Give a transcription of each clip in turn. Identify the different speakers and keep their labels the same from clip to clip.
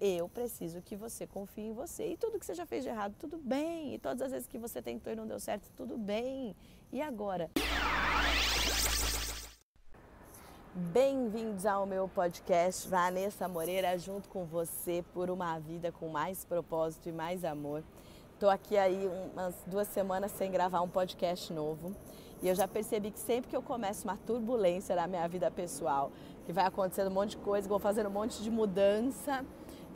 Speaker 1: eu preciso que você confie em você. E tudo que você já fez de errado, tudo bem. E todas as vezes que você tentou e não deu certo, tudo bem. E agora? Bem-vindos ao meu podcast Vanessa Moreira, junto com você por uma vida com mais propósito e mais amor. Estou aqui aí umas duas semanas sem gravar um podcast novo e eu já percebi que sempre que eu começo uma turbulência na minha vida pessoal, que vai acontecendo um monte de coisa, vou fazendo um monte de mudança,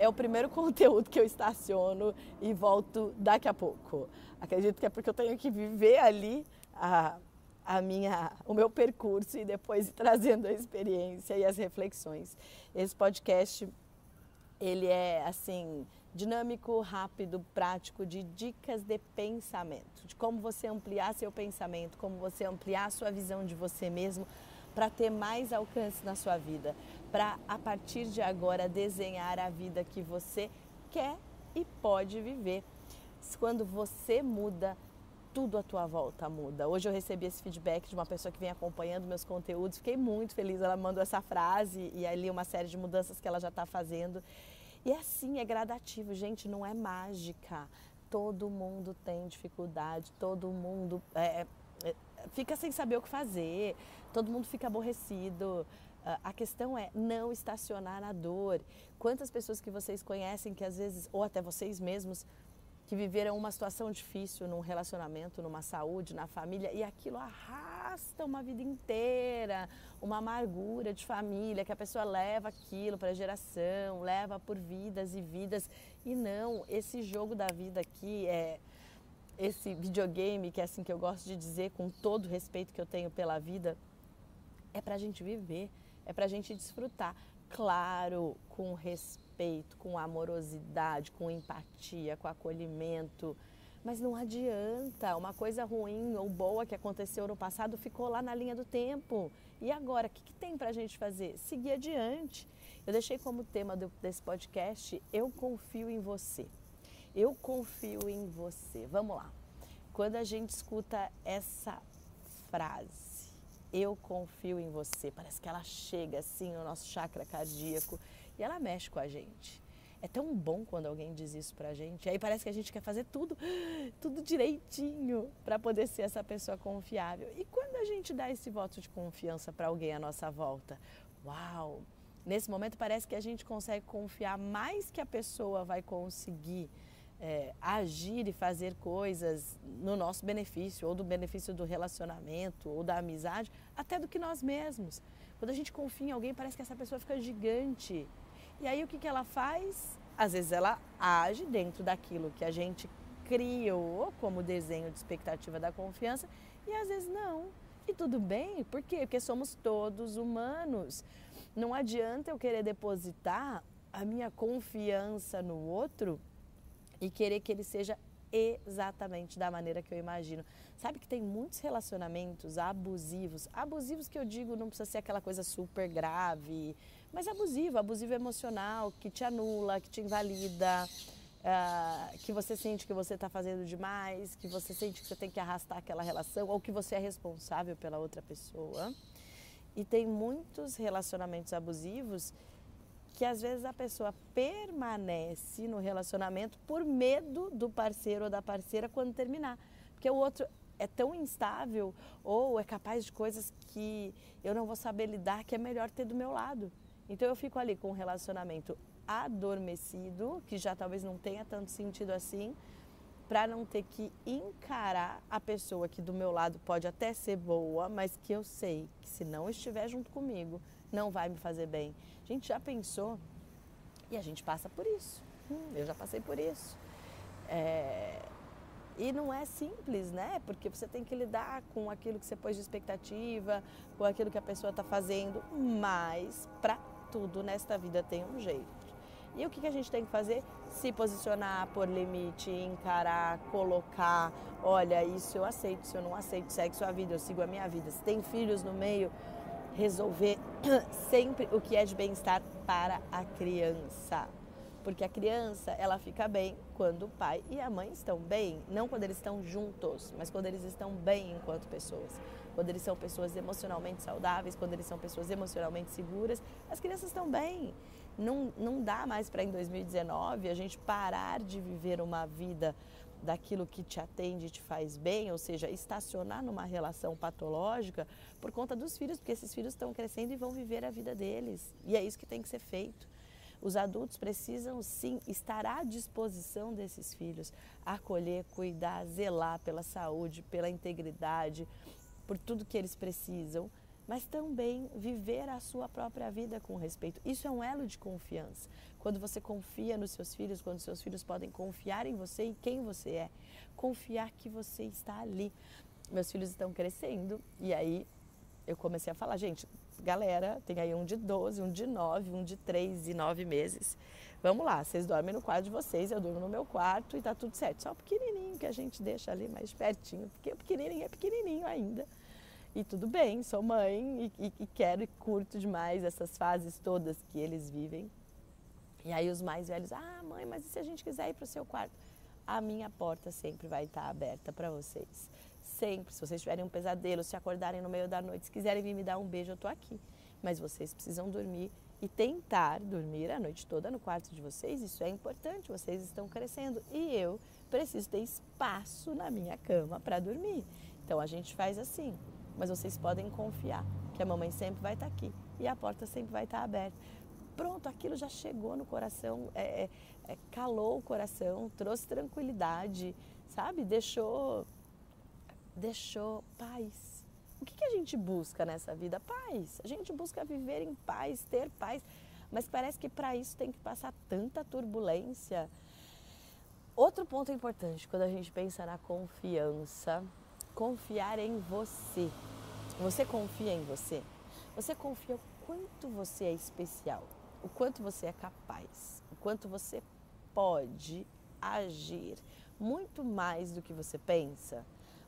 Speaker 1: é o primeiro conteúdo que eu estaciono e volto daqui a pouco. Acredito que é porque eu tenho que viver ali a, a minha, o meu percurso e depois trazendo a experiência e as reflexões. Esse podcast ele é assim dinâmico, rápido, prático, de dicas de pensamento, de como você ampliar seu pensamento, como você ampliar sua visão de você mesmo para ter mais alcance na sua vida, para a partir de agora desenhar a vida que você quer e pode viver. Quando você muda, tudo à tua volta muda. Hoje eu recebi esse feedback de uma pessoa que vem acompanhando meus conteúdos, fiquei muito feliz. Ela mandou essa frase e ali uma série de mudanças que ela já está fazendo. E assim, é gradativo, gente, não é mágica. Todo mundo tem dificuldade, todo mundo é, é, fica sem saber o que fazer, todo mundo fica aborrecido. A questão é não estacionar na dor. Quantas pessoas que vocês conhecem que às vezes, ou até vocês mesmos, que viveram uma situação difícil num relacionamento, numa saúde, na família, e aquilo arrasta uma vida inteira, uma amargura de família, que a pessoa leva aquilo para geração, leva por vidas e vidas. E não, esse jogo da vida aqui é esse videogame, que é assim que eu gosto de dizer, com todo o respeito que eu tenho pela vida, é para a gente viver, é para a gente desfrutar. Claro, com respeito com amorosidade, com empatia, com acolhimento. Mas não adianta, uma coisa ruim ou boa que aconteceu no passado ficou lá na linha do tempo. E agora, o que, que tem para a gente fazer? Seguir adiante. Eu deixei como tema do, desse podcast: Eu confio em você. Eu confio em você. Vamos lá. Quando a gente escuta essa frase, eu confio em você, parece que ela chega assim no nosso chakra cardíaco e ela mexe com a gente. É tão bom quando alguém diz isso pra gente. Aí parece que a gente quer fazer tudo, tudo direitinho para poder ser essa pessoa confiável. E quando a gente dá esse voto de confiança para alguém à nossa volta, uau! Nesse momento parece que a gente consegue confiar mais que a pessoa vai conseguir é, agir e fazer coisas no nosso benefício, ou do benefício do relacionamento, ou da amizade, até do que nós mesmos. Quando a gente confia em alguém, parece que essa pessoa fica gigante. E aí o que, que ela faz? Às vezes ela age dentro daquilo que a gente criou como desenho de expectativa da confiança e às vezes não. E tudo bem, por quê? Porque somos todos humanos. Não adianta eu querer depositar a minha confiança no outro e querer que ele seja exatamente da maneira que eu imagino. Sabe que tem muitos relacionamentos abusivos, abusivos que eu digo não precisa ser aquela coisa super grave, mas abusivo, abusivo emocional, que te anula, que te invalida, uh, que você sente que você está fazendo demais, que você sente que você tem que arrastar aquela relação ou que você é responsável pela outra pessoa. E tem muitos relacionamentos abusivos que às vezes a pessoa permanece no relacionamento por medo do parceiro ou da parceira quando terminar. Porque o outro é tão instável ou é capaz de coisas que eu não vou saber lidar que é melhor ter do meu lado. Então eu fico ali com um relacionamento adormecido, que já talvez não tenha tanto sentido assim, para não ter que encarar a pessoa que do meu lado pode até ser boa, mas que eu sei que se não estiver junto comigo, não vai me fazer bem. A gente já pensou e a gente passa por isso. Hum, eu já passei por isso. É... E não é simples, né? Porque você tem que lidar com aquilo que você pôs de expectativa, com aquilo que a pessoa está fazendo, mas para tudo nesta vida tem um jeito. E o que, a gente tem que fazer? Se posicionar, pôr limite, encarar, colocar, olha, isso eu aceito, isso eu não aceito, segue sua vida, eu sigo a minha vida. Se tem filhos no meio, resolver sempre o que é de bem-estar para a criança. Porque a criança, ela fica bem quando o pai e a mãe estão bem, não quando eles estão juntos, mas quando eles estão bem enquanto pessoas. Quando eles são pessoas emocionalmente saudáveis, quando eles são pessoas emocionalmente seguras, as crianças estão bem. Não, não dá mais para em 2019 a gente parar de viver uma vida daquilo que te atende e te faz bem, ou seja, estacionar numa relação patológica por conta dos filhos, porque esses filhos estão crescendo e vão viver a vida deles. E é isso que tem que ser feito. Os adultos precisam sim estar à disposição desses filhos, acolher, cuidar, zelar pela saúde, pela integridade, por tudo que eles precisam, mas também viver a sua própria vida com respeito. Isso é um elo de confiança. Quando você confia nos seus filhos, quando seus filhos podem confiar em você e quem você é, confiar que você está ali. Meus filhos estão crescendo e aí eu comecei a falar, gente, galera, tem aí um de 12, um de 9, um de 3 e 9 meses. Vamos lá, vocês dormem no quarto de vocês, eu durmo no meu quarto e tá tudo certo. Só o pequenininho que a gente deixa ali mais pertinho, porque o pequenininho é pequenininho ainda. E tudo bem, sou mãe e, e, e quero e curto demais essas fases todas que eles vivem. E aí os mais velhos, ah mãe, mas e se a gente quiser ir para o seu quarto? A minha porta sempre vai estar aberta para vocês. Sempre, se vocês tiverem um pesadelo, se acordarem no meio da noite, se quiserem vir me dar um beijo, eu estou aqui. Mas vocês precisam dormir e tentar dormir a noite toda no quarto de vocês. Isso é importante, vocês estão crescendo. E eu preciso ter espaço na minha cama para dormir. Então a gente faz assim mas vocês podem confiar que a mamãe sempre vai estar aqui e a porta sempre vai estar aberta. Pronto, aquilo já chegou no coração, é, é, é, calou o coração, trouxe tranquilidade, sabe? Deixou, deixou paz. O que, que a gente busca nessa vida? Paz. A gente busca viver em paz, ter paz, mas parece que para isso tem que passar tanta turbulência. Outro ponto importante quando a gente pensa na confiança, confiar em você. Você confia em você? Você confia o quanto você é especial, o quanto você é capaz, o quanto você pode agir muito mais do que você pensa.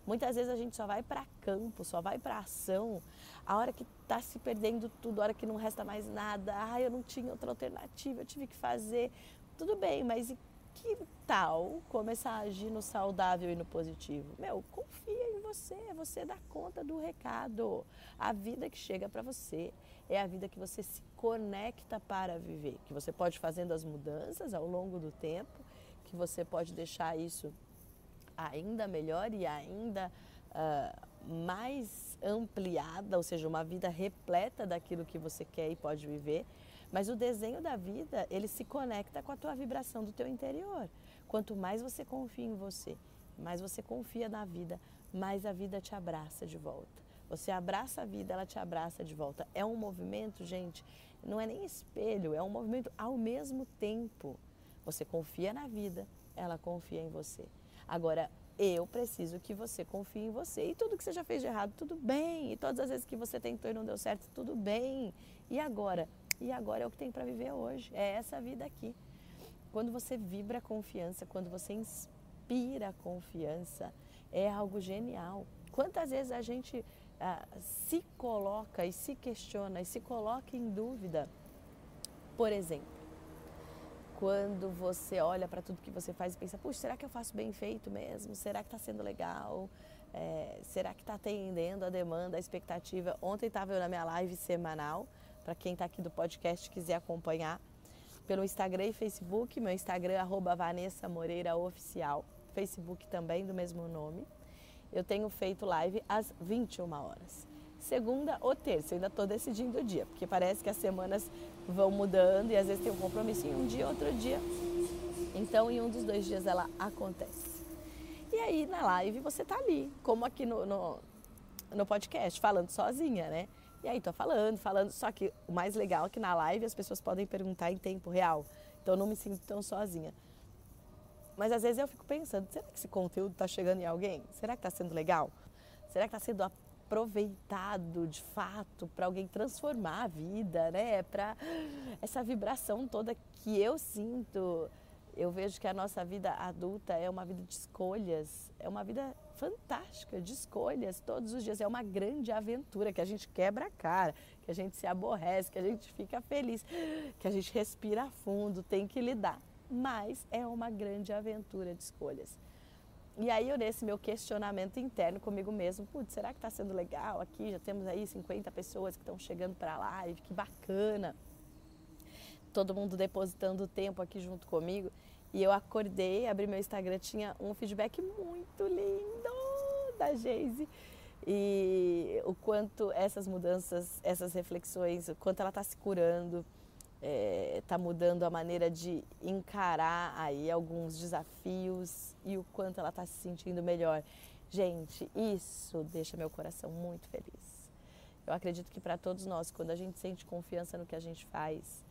Speaker 1: Muitas vezes a gente só vai para campo, só vai para ação, a hora que está se perdendo tudo, a hora que não resta mais nada. Ah, eu não tinha outra alternativa, eu tive que fazer. Tudo bem, mas e que tal começar a agir no saudável e no positivo? Meu, confia em você, você dá conta do recado. A vida que chega para você é a vida que você se conecta para viver, que você pode fazendo as mudanças ao longo do tempo, que você pode deixar isso ainda melhor e ainda uh, mais ampliada, ou seja, uma vida repleta daquilo que você quer e pode viver mas o desenho da vida, ele se conecta com a tua vibração do teu interior. Quanto mais você confia em você, mais você confia na vida, mais a vida te abraça de volta. Você abraça a vida, ela te abraça de volta. É um movimento, gente, não é nem espelho, é um movimento ao mesmo tempo. Você confia na vida, ela confia em você. Agora, eu preciso que você confie em você. E tudo que você já fez de errado, tudo bem. E todas as vezes que você tentou e não deu certo, tudo bem. E agora? E agora é o que tem para viver hoje. É essa vida aqui. Quando você vibra confiança, quando você inspira confiança, é algo genial. Quantas vezes a gente ah, se coloca e se questiona e se coloca em dúvida? Por exemplo, quando você olha para tudo que você faz e pensa, puxa, será que eu faço bem feito mesmo? Será que está sendo legal? É, será que está atendendo a demanda, a expectativa? Ontem estava eu na minha live semanal para quem está aqui do podcast quiser acompanhar pelo Instagram e Facebook. Meu Instagram é Vanessa Moreira Oficial, Facebook também do mesmo nome. Eu tenho feito live às 21 horas. Segunda ou terça, ainda estou decidindo o dia, porque parece que as semanas vão mudando e às vezes tem um compromisso em um dia, outro dia. Então, em um dos dois dias ela acontece. E aí, na live, você tá ali, como aqui no, no, no podcast, falando sozinha, né? E aí tô falando, falando, só que o mais legal é que na live as pessoas podem perguntar em tempo real. Então eu não me sinto tão sozinha. Mas às vezes eu fico pensando, será que esse conteúdo está chegando em alguém? Será que está sendo legal? Será que está sendo aproveitado de fato para alguém transformar a vida, né? Para essa vibração toda que eu sinto. Eu vejo que a nossa vida adulta é uma vida de escolhas, é uma vida fantástica de escolhas todos os dias. É uma grande aventura que a gente quebra a cara, que a gente se aborrece, que a gente fica feliz, que a gente respira fundo, tem que lidar. Mas é uma grande aventura de escolhas. E aí eu nesse meu questionamento interno comigo mesmo, putz, será que está sendo legal aqui? Já temos aí 50 pessoas que estão chegando para a live, que bacana. todo mundo depositando tempo aqui junto comigo. E eu acordei, abri meu Instagram, tinha um feedback muito lindo da Geise. E o quanto essas mudanças, essas reflexões, o quanto ela está se curando, está é, mudando a maneira de encarar aí alguns desafios e o quanto ela está se sentindo melhor. Gente, isso deixa meu coração muito feliz. Eu acredito que para todos nós, quando a gente sente confiança no que a gente faz,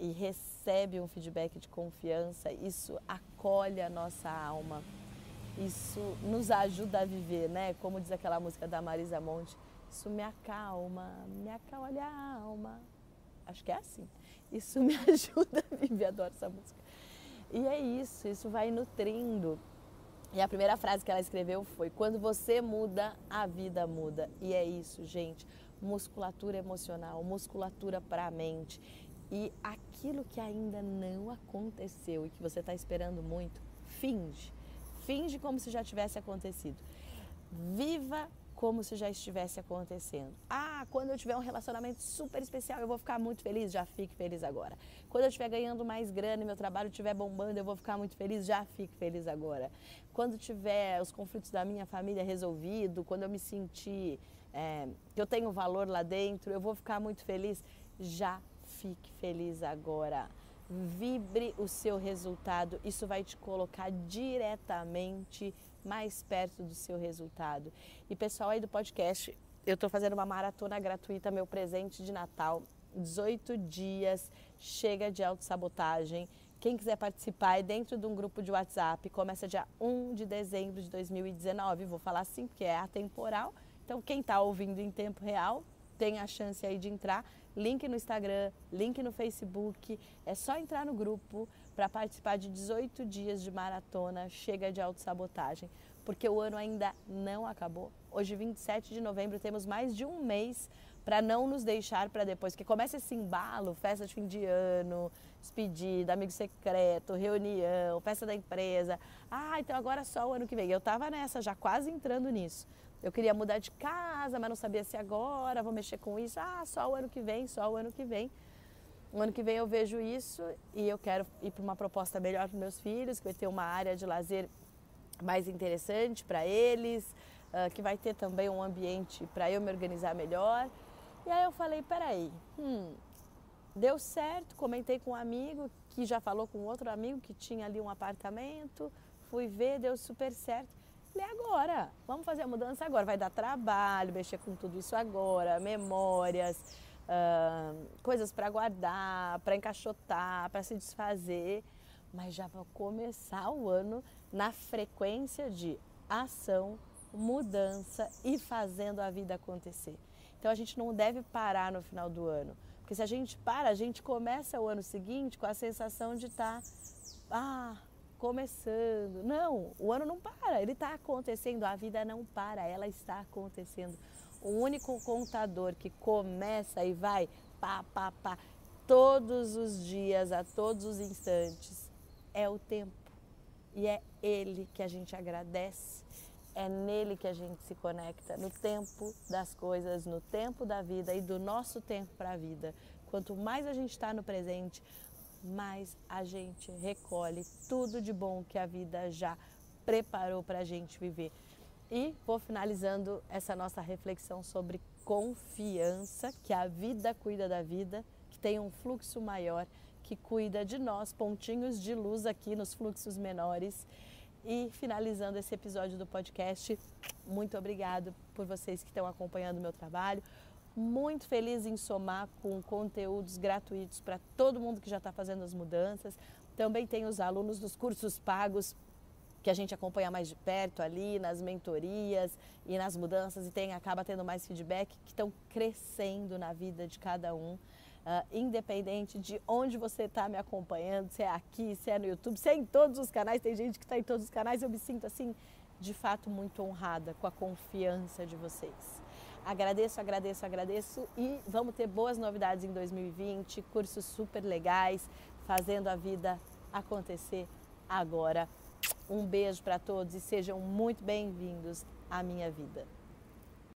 Speaker 1: e recebe um feedback de confiança, isso acolhe a nossa alma, isso nos ajuda a viver, né? Como diz aquela música da Marisa Monte, isso me acalma, me acalma a alma. Acho que é assim. Isso me ajuda a viver, adoro essa música. E é isso, isso vai nutrindo. E a primeira frase que ela escreveu foi: Quando você muda, a vida muda. E é isso, gente. Musculatura emocional, musculatura para a mente. E aquilo que ainda não aconteceu e que você está esperando muito, finge. Finge como se já tivesse acontecido. Viva como se já estivesse acontecendo. Ah, quando eu tiver um relacionamento super especial, eu vou ficar muito feliz, já fique feliz agora. Quando eu estiver ganhando mais grana e meu trabalho estiver bombando, eu vou ficar muito feliz, já fique feliz agora. Quando tiver os conflitos da minha família resolvido, quando eu me sentir é, que eu tenho valor lá dentro, eu vou ficar muito feliz, já fique feliz agora. Vibre o seu resultado, isso vai te colocar diretamente mais perto do seu resultado. E pessoal aí do podcast, eu estou fazendo uma maratona gratuita, meu presente de Natal, 18 dias, chega de autossabotagem. Quem quiser participar é dentro de um grupo de WhatsApp, começa dia 1 de dezembro de 2019. Vou falar assim porque é atemporal. Então, quem está ouvindo em tempo real tem a chance aí de entrar link no Instagram, link no Facebook. É só entrar no grupo para participar de 18 dias de maratona Chega de Autossabotagem, porque o ano ainda não acabou. Hoje, 27 de novembro, temos mais de um mês para não nos deixar para depois, porque começa esse embalo, festa de fim de ano, despedida, amigo secreto, reunião, festa da empresa. Ah, então agora só o ano que vem. Eu estava nessa, já quase entrando nisso. Eu queria mudar de casa, mas não sabia se agora, vou mexer com isso. Ah, só o ano que vem, só o ano que vem. O ano que vem eu vejo isso e eu quero ir para uma proposta melhor para meus filhos, que vai ter uma área de lazer mais interessante para eles, uh, que vai ter também um ambiente para eu me organizar melhor. E aí eu falei, peraí, hum, deu certo, comentei com um amigo que já falou com outro amigo que tinha ali um apartamento, fui ver, deu super certo. Falei, agora, vamos fazer a mudança agora. Vai dar trabalho, mexer com tudo isso agora, memórias, uh, coisas para guardar, para encaixotar, para se desfazer. Mas já vai começar o ano na frequência de ação, mudança e fazendo a vida acontecer. Então a gente não deve parar no final do ano. Porque se a gente para, a gente começa o ano seguinte com a sensação de estar, tá, ah, começando. Não, o ano não para, ele está acontecendo, a vida não para, ela está acontecendo. O único contador que começa e vai pá, pá, pá, todos os dias, a todos os instantes, é o tempo. E é ele que a gente agradece, é nele que a gente se conecta, no tempo das coisas, no tempo da vida e do nosso tempo para a vida. Quanto mais a gente está no presente, mais a gente recolhe tudo de bom que a vida já preparou para a gente viver. E vou finalizando essa nossa reflexão sobre confiança, que a vida cuida da vida, que tem um fluxo maior, que cuida de nós, pontinhos de luz aqui nos fluxos menores. E finalizando esse episódio do podcast, muito obrigado por vocês que estão acompanhando o meu trabalho muito feliz em somar com conteúdos gratuitos para todo mundo que já está fazendo as mudanças. Também tem os alunos dos cursos pagos que a gente acompanha mais de perto ali nas mentorias e nas mudanças e tem acaba tendo mais feedback que estão crescendo na vida de cada um. Uh, independente de onde você está me acompanhando, se é aqui, se é no YouTube, se é em todos os canais, tem gente que está em todos os canais, eu me sinto assim, de fato, muito honrada com a confiança de vocês. Agradeço, agradeço, agradeço e vamos ter boas novidades em 2020, cursos super legais, fazendo a vida acontecer agora. Um beijo para todos e sejam muito bem-vindos à minha vida.